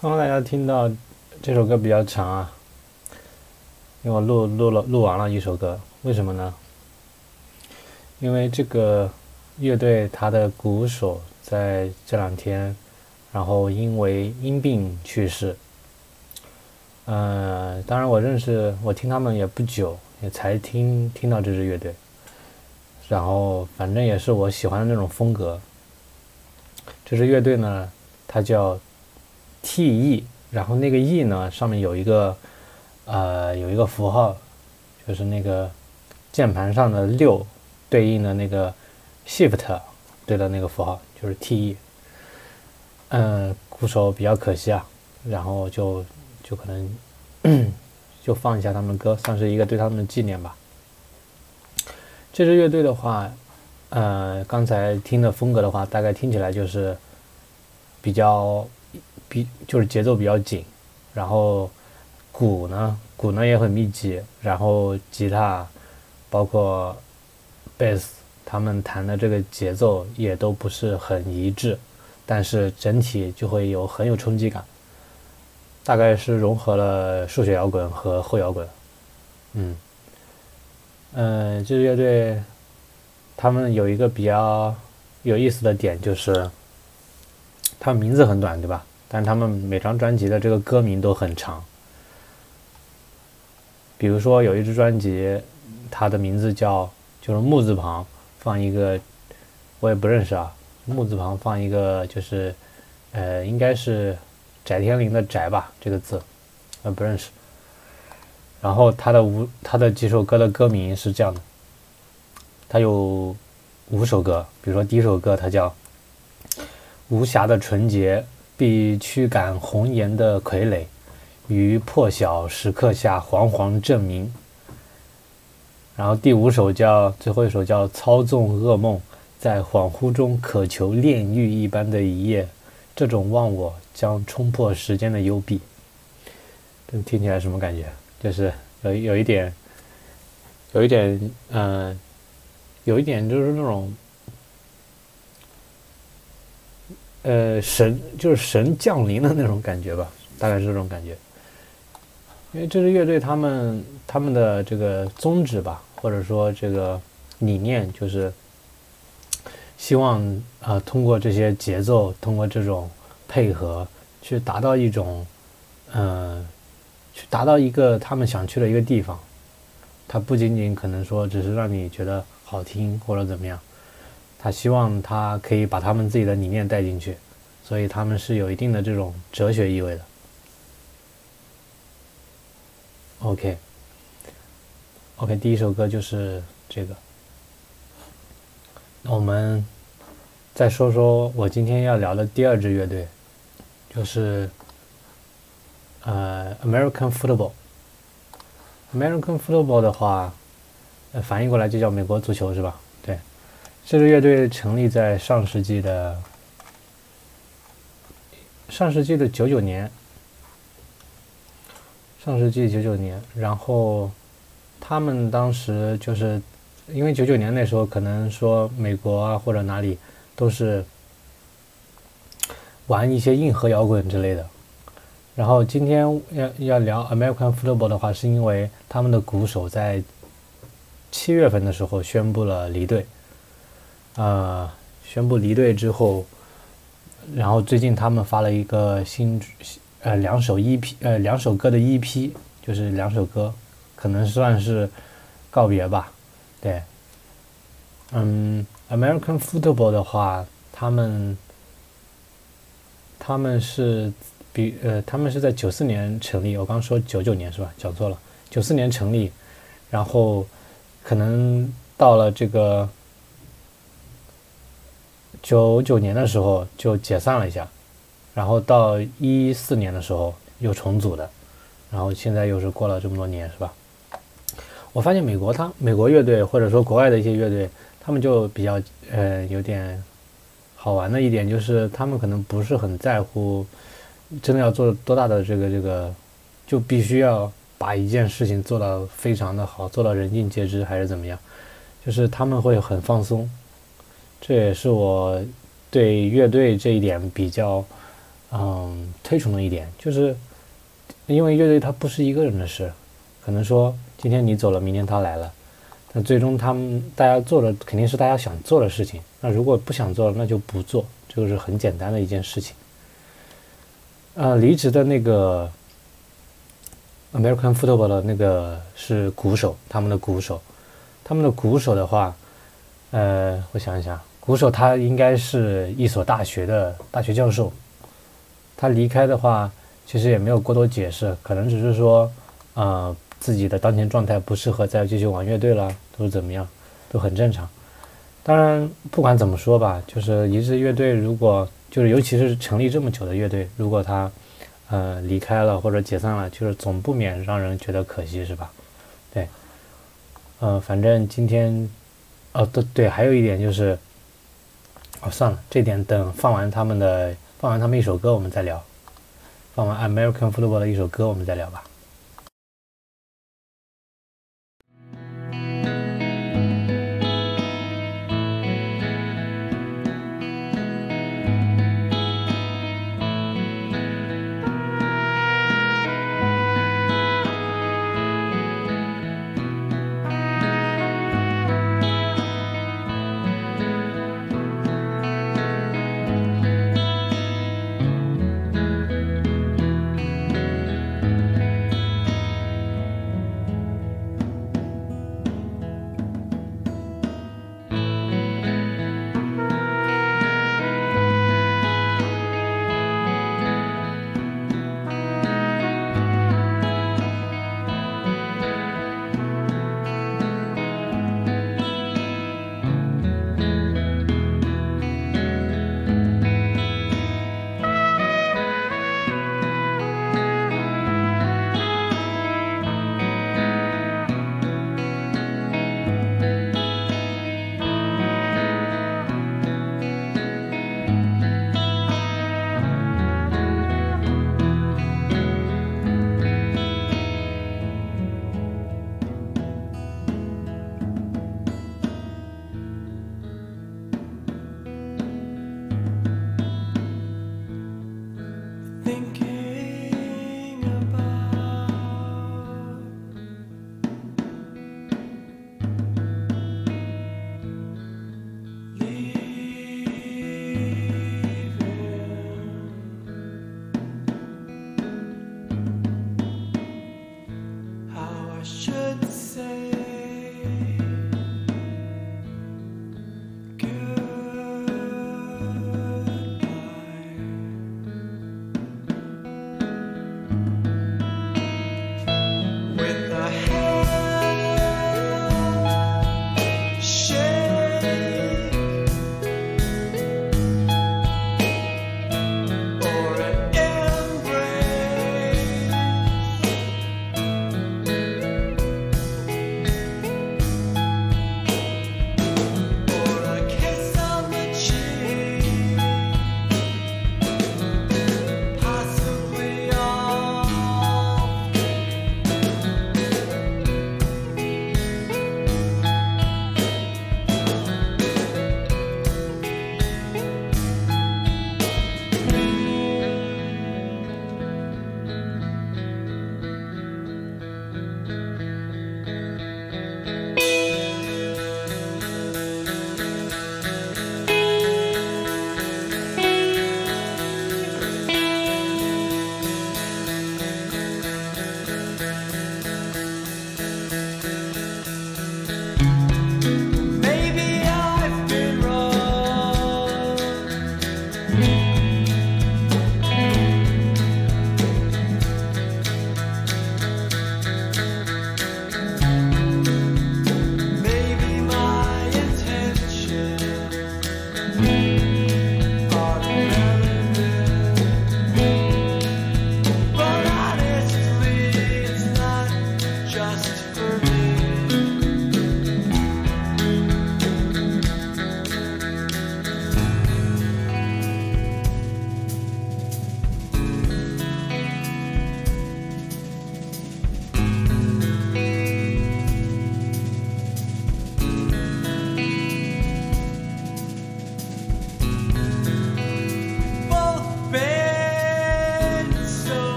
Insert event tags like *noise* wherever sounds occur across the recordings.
刚刚大家听到这首歌比较长啊，因为我录录了录完了一首歌，为什么呢？因为这个乐队他的鼓手在这两天，然后因为因病去世。呃，当然我认识我听他们也不久，也才听听到这支乐队，然后反正也是我喜欢的那种风格。这支乐队呢，它叫。T.E，然后那个 E 呢，上面有一个，呃，有一个符号，就是那个键盘上的六对应的那个 Shift 对的那个符号，就是 T.E。嗯，鼓手比较可惜啊，然后就就可能 *clears throat* 就放一下他们的歌，算是一个对他们的纪念吧。这支乐队的话，呃，刚才听的风格的话，大概听起来就是比较。比就是节奏比较紧，然后鼓呢，鼓呢也很密集，然后吉他，包括贝斯，他们弹的这个节奏也都不是很一致，但是整体就会有很有冲击感，大概是融合了数学摇滚和后摇滚，嗯，嗯，这支乐队他们有一个比较有意思的点就是，他名字很短，对吧？但他们每张专辑的这个歌名都很长，比如说有一支专辑，它的名字叫就是木字旁放一个，我也不认识啊，木字旁放一个就是，呃，应该是翟天临的翟吧这个字，呃不认识。然后他的五他的几首歌的歌名是这样的，他有五首歌，比如说第一首歌它叫《无暇的纯洁》。必驱赶红颜的傀儡，于破晓时刻下惶惶证明。然后第五首叫最后一首叫操纵噩梦，在恍惚中渴求炼狱一般的一夜，这种忘我将冲破时间的幽闭。这听起来什么感觉？就是有有一点，有一点，嗯，有一点就是那种。呃，神就是神降临的那种感觉吧，大概是这种感觉。因为这支乐队他们他们的这个宗旨吧，或者说这个理念，就是希望啊通过这些节奏，通过这种配合，去达到一种，嗯，去达到一个他们想去的一个地方。它不仅仅可能说只是让你觉得好听或者怎么样。他希望他可以把他们自己的理念带进去，所以他们是有一定的这种哲学意味的。OK，OK，第一首歌就是这个。那我们再说说我今天要聊的第二支乐队，就是呃，American Football。American Football 的话，翻译过来就叫美国足球，是吧？这支乐队成立在上世纪的上世纪的九九年，上世纪九九年，然后他们当时就是因为九九年那时候，可能说美国啊或者哪里都是玩一些硬核摇滚之类的。然后今天要要聊 American Football 的话，是因为他们的鼓手在七月份的时候宣布了离队。呃，宣布离队之后，然后最近他们发了一个新，呃，两首 EP，呃，两首歌的 EP，就是两首歌，可能算是告别吧。对，嗯，American Football 的话，他们他们是比呃，他们是在九四年成立，我刚说九九年是吧？讲错了，九四年成立，然后可能到了这个。九九年的时候就解散了一下，然后到一四年的时候又重组的，然后现在又是过了这么多年，是吧？我发现美国他美国乐队或者说国外的一些乐队，他们就比较呃有点好玩的一点就是他们可能不是很在乎真的要做多大的这个这个，就必须要把一件事情做到非常的好，做到人尽皆知还是怎么样，就是他们会很放松。这也是我对乐队这一点比较，嗯推崇的一点，就是因为乐队它不是一个人的事，可能说今天你走了，明天他来了，那最终他们大家做的肯定是大家想做的事情。那如果不想做，那就不做，这个是很简单的一件事情。呃，离职的那个 American Football 的那个是鼓手，他们的鼓手，他们的鼓手的话，呃，我想一想，鼓手他应该是一所大学的大学教授，他离开的话，其实也没有过多解释，可能只是说，呃，自己的当前状态不适合再继续玩乐队了，都是怎么样，都很正常。当然，不管怎么说吧，就是一支乐队如果。就是尤其是成立这么久的乐队，如果他，呃，离开了或者解散了，就是总不免让人觉得可惜，是吧？对，呃，反正今天，哦，对对，还有一点就是，哦，算了，这点等放完他们的，放完他们一首歌我们再聊，放完 American Football 的一首歌我们再聊吧。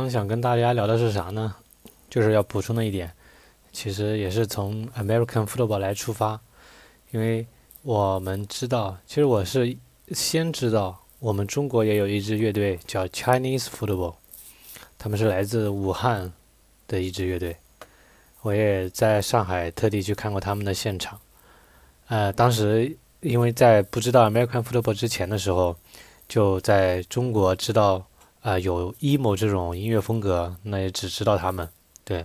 刚想跟大家聊的是啥呢？就是要补充的一点，其实也是从 American football 来出发，因为我们知道，其实我是先知道我们中国也有一支乐队叫 Chinese football，他们是来自武汉的一支乐队，我也在上海特地去看过他们的现场。呃，当时因为在不知道 American football 之前的时候，就在中国知道。啊，有 emo 这种音乐风格，那也只知道他们。对，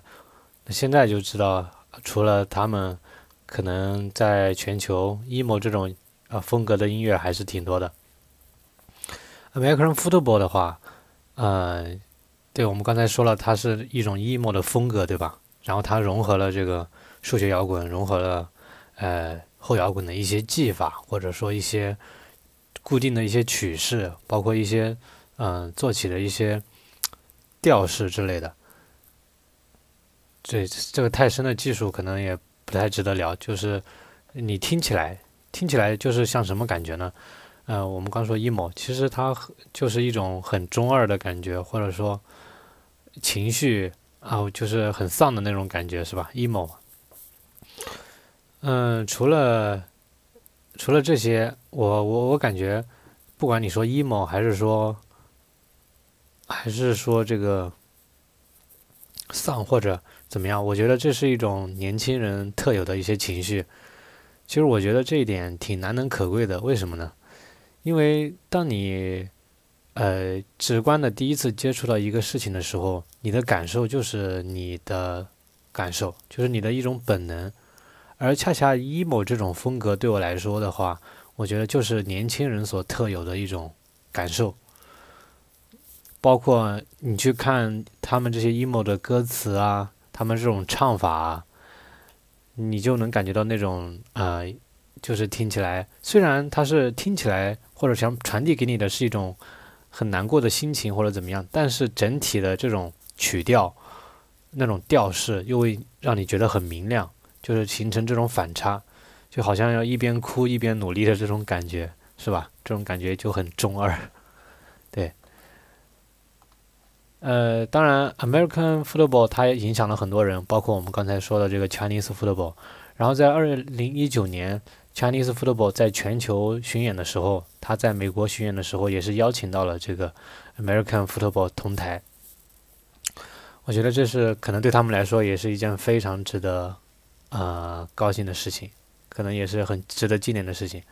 那现在就知道，除了他们，可能在全球 emo 这种啊风格的音乐还是挺多的。American football 的话，呃，对我们刚才说了，它是一种 emo 的风格，对吧？然后它融合了这个数学摇滚，融合了呃后摇滚的一些技法，或者说一些固定的一些曲式，包括一些。嗯，做起了一些调式之类的，这这个太深的技术可能也不太值得聊。就是你听起来，听起来就是像什么感觉呢？呃，我们刚说 emo，其实它就是一种很中二的感觉，或者说情绪啊，就是很丧的那种感觉，是吧？emo。嗯，除了除了这些，我我我感觉，不管你说 emo 还是说。还是说这个丧或者怎么样？我觉得这是一种年轻人特有的一些情绪。其实我觉得这一点挺难能可贵的。为什么呢？因为当你呃直观的第一次接触到一个事情的时候，你的感受就是你的感受，就是你的一种本能。而恰恰 emo 这种风格对我来说的话，我觉得就是年轻人所特有的一种感受。包括你去看他们这些 emo 的歌词啊，他们这种唱法啊，你就能感觉到那种呃，就是听起来，虽然它是听起来或者想传递给你的是一种很难过的心情或者怎么样，但是整体的这种曲调，那种调式又会让你觉得很明亮，就是形成这种反差，就好像要一边哭一边努力的这种感觉，是吧？这种感觉就很中二，对。呃，当然，American football 它也影响了很多人，包括我们刚才说的这个 Chinese football。然后在二零一九年，Chinese football 在全球巡演的时候，他在美国巡演的时候也是邀请到了这个 American football 同台。我觉得这是可能对他们来说也是一件非常值得呃高兴的事情，可能也是很值得纪念的事情。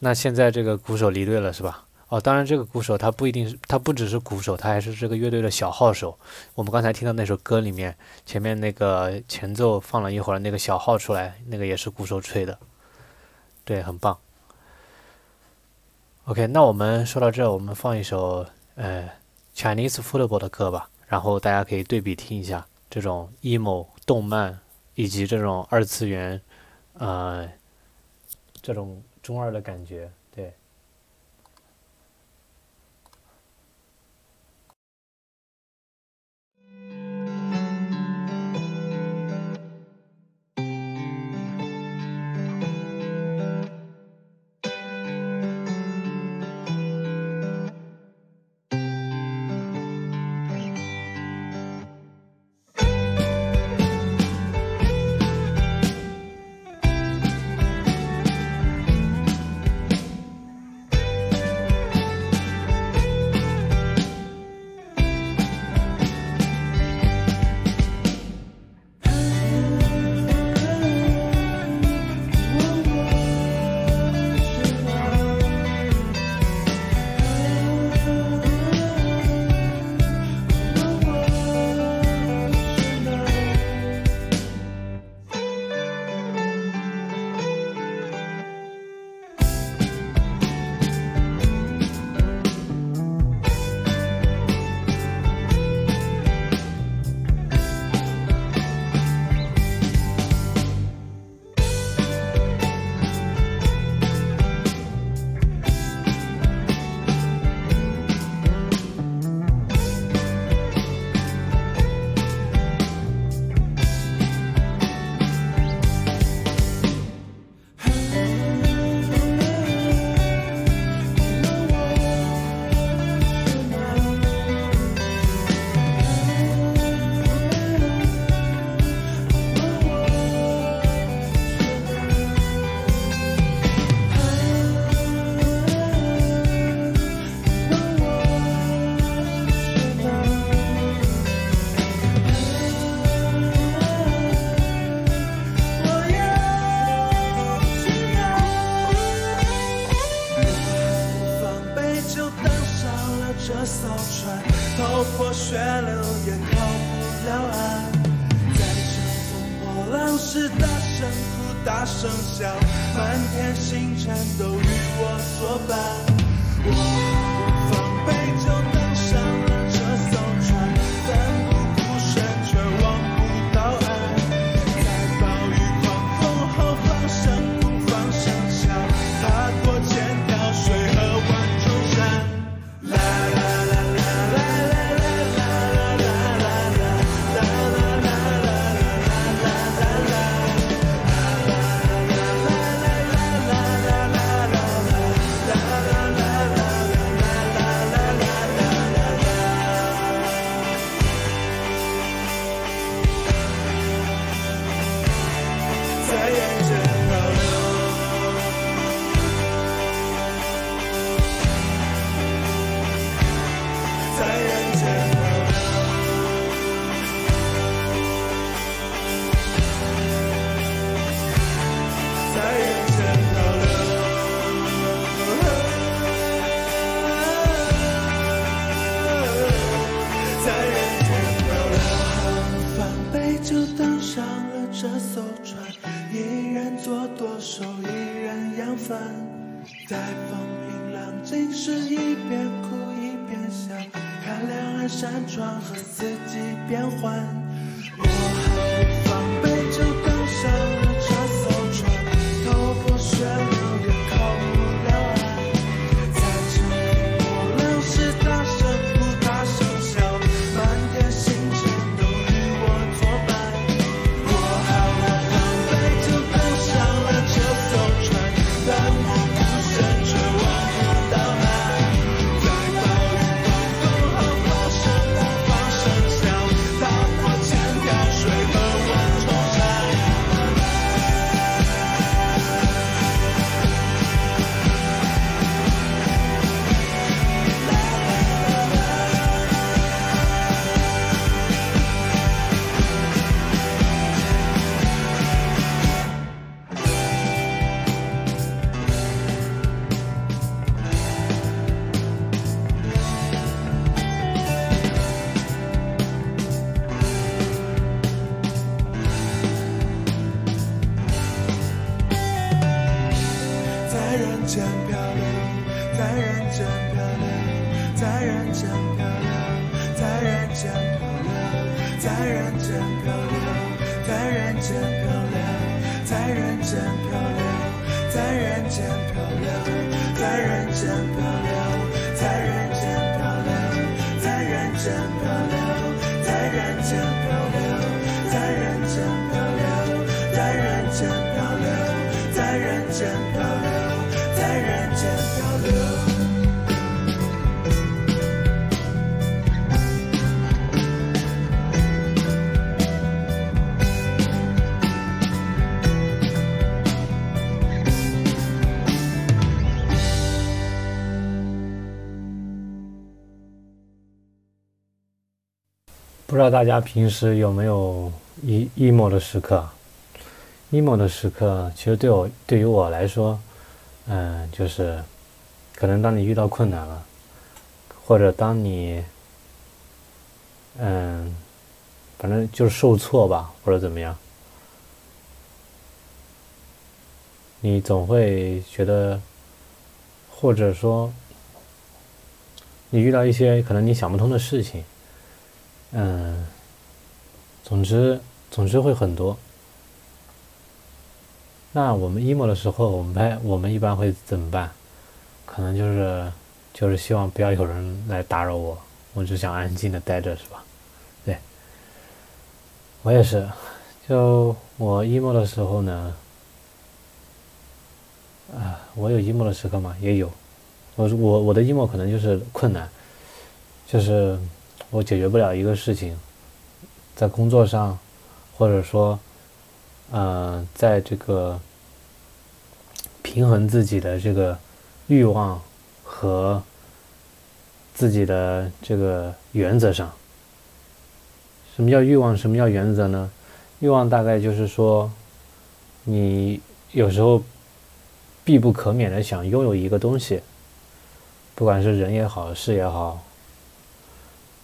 那现在这个鼓手离队了，是吧？哦，当然，这个鼓手他不一定是，他不只是鼓手，他还是这个乐队的小号手。我们刚才听到那首歌里面，前面那个前奏放了一会儿，那个小号出来，那个也是鼓手吹的，对，很棒。OK，那我们说到这，我们放一首呃 Chinese football 的歌吧，然后大家可以对比听一下这种 emo 动漫以及这种二次元，呃，这种中二的感觉。知道大家平时有没有 e emo 的时刻？emo 的时刻，其实对我对于我来说，嗯，就是可能当你遇到困难了，或者当你，嗯，反正就是受挫吧，或者怎么样，你总会觉得，或者说，你遇到一些可能你想不通的事情。嗯，总之，总之会很多。那我们 emo 的时候，我们拍我们一般会怎么办？可能就是就是希望不要有人来打扰我，我只想安静的待着，是吧？对，我也是。就我 emo 的时候呢，啊，我有 emo 的时刻吗？也有。我我我的 emo 可能就是困难，就是。我解决不了一个事情，在工作上，或者说，呃，在这个平衡自己的这个欲望和自己的这个原则上。什么叫欲望？什么叫原则呢？欲望大概就是说，你有时候必不可免的想拥有一个东西，不管是人也好，事也好。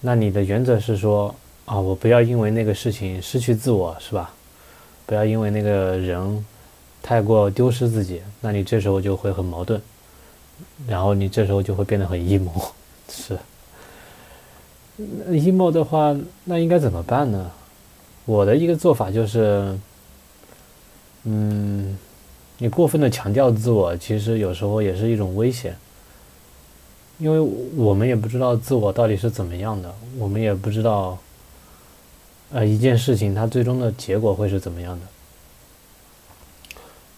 那你的原则是说啊，我不要因为那个事情失去自我，是吧？不要因为那个人太过丢失自己，那你这时候就会很矛盾，然后你这时候就会变得很 emo，*laughs* 是。emo 的话，那应该怎么办呢？我的一个做法就是，嗯，你过分的强调自我，其实有时候也是一种危险，因为我们也不知道自我到底是怎么样的，我们也不知道，呃，一件事情它最终的结果会是怎么样的。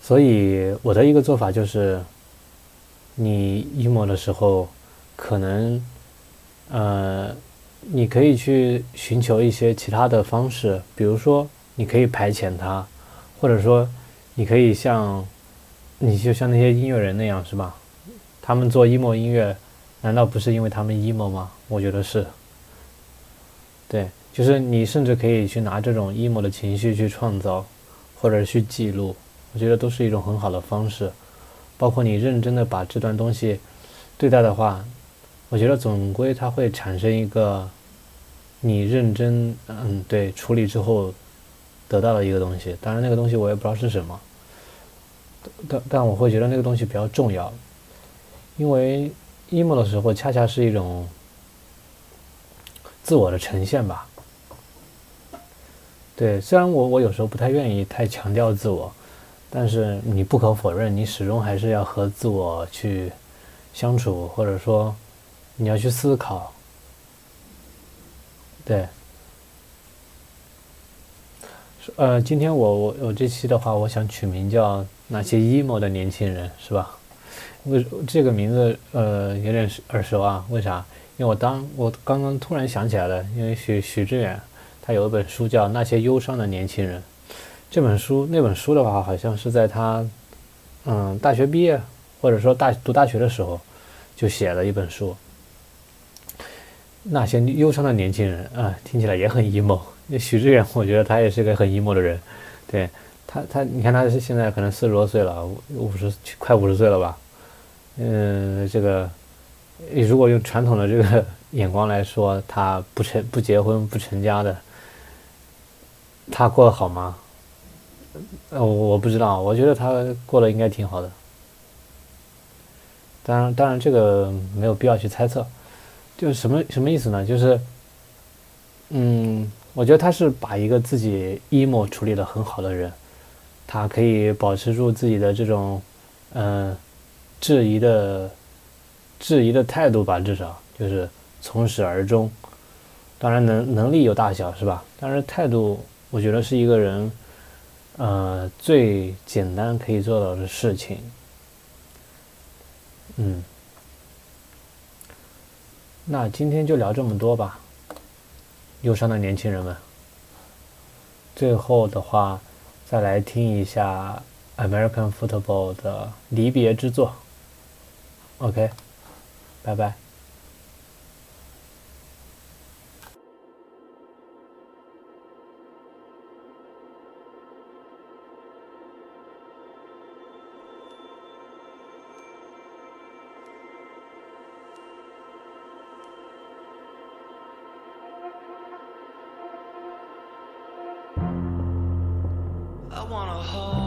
所以我的一个做法就是，你 emo 的时候，可能，呃。你可以去寻求一些其他的方式，比如说，你可以排遣它，或者说，你可以像，你就像那些音乐人那样，是吧？他们做 emo 音乐，难道不是因为他们 emo 吗？我觉得是。对，就是你甚至可以去拿这种 emo 的情绪去创造，或者去记录，我觉得都是一种很好的方式。包括你认真的把这段东西对待的话。我觉得总归它会产生一个你认真嗯对处理之后得到的一个东西，当然那个东西我也不知道是什么，但但我会觉得那个东西比较重要，因为 emo 的时候恰恰是一种自我的呈现吧。对，虽然我我有时候不太愿意太强调自我，但是你不可否认，你始终还是要和自我去相处，或者说。你要去思考，对，呃，今天我我我这期的话，我想取名叫那些 emo 的年轻人，是吧？为这个名字呃有点耳熟啊？为啥？因为我当我刚刚突然想起来了，因为许许志远他有一本书叫《那些忧伤的年轻人》，这本书那本书的话，好像是在他嗯大学毕业或者说大读大学的时候就写了一本书。那些忧伤的年轻人啊，听起来也很 emo。那许志远，我觉得他也是个很 emo 的人。对他，他你看他是现在可能四十多岁了，五十快五十岁了吧？嗯，这个如果用传统的这个 *laughs* 眼光来说，他不成不结婚不成家的，他过得好吗？呃，我不知道，我觉得他过得应该挺好的。当然，当然这个没有必要去猜测。就是什么什么意思呢？就是，嗯，我觉得他是把一个自己 emo 处理的很好的人，他可以保持住自己的这种，嗯，质疑的，质疑的态度吧，至少就是从始而终。当然能能力有大小是吧？但是态度，我觉得是一个人，呃，最简单可以做到的事情。嗯。那今天就聊这么多吧，忧伤的年轻人们。最后的话，再来听一下 American Football 的离别之作。OK，拜拜。I wanna hold